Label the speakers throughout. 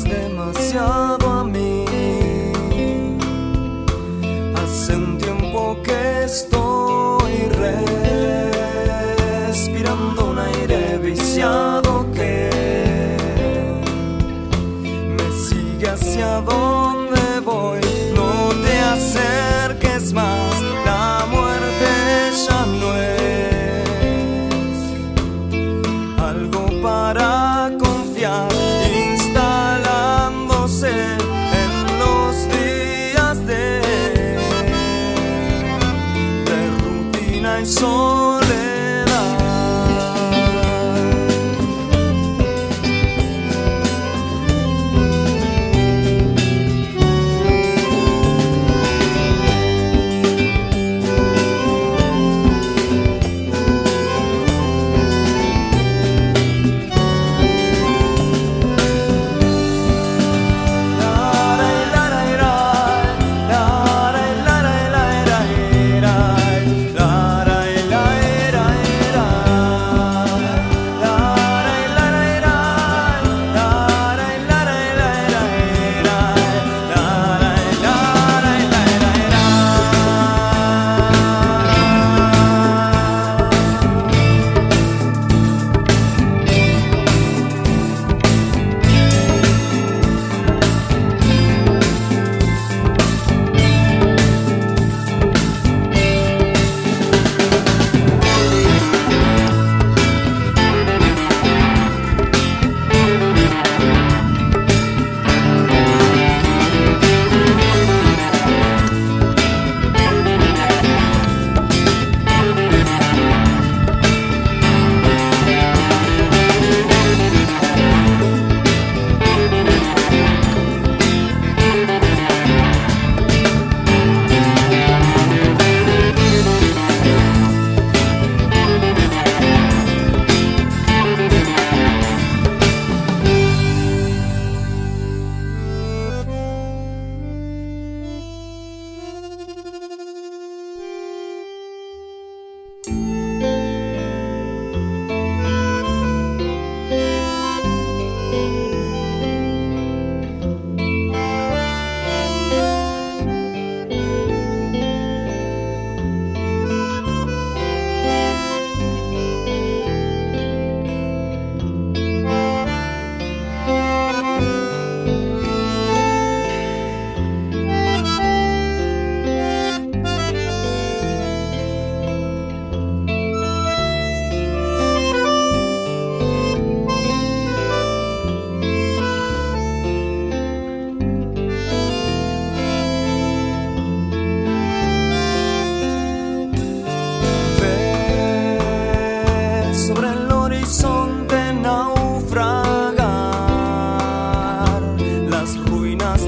Speaker 1: demasiado a mí. Hace un tiempo que estoy respirando un aire viciado que me sigue hacia donde my soul.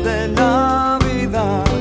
Speaker 1: de Navidad.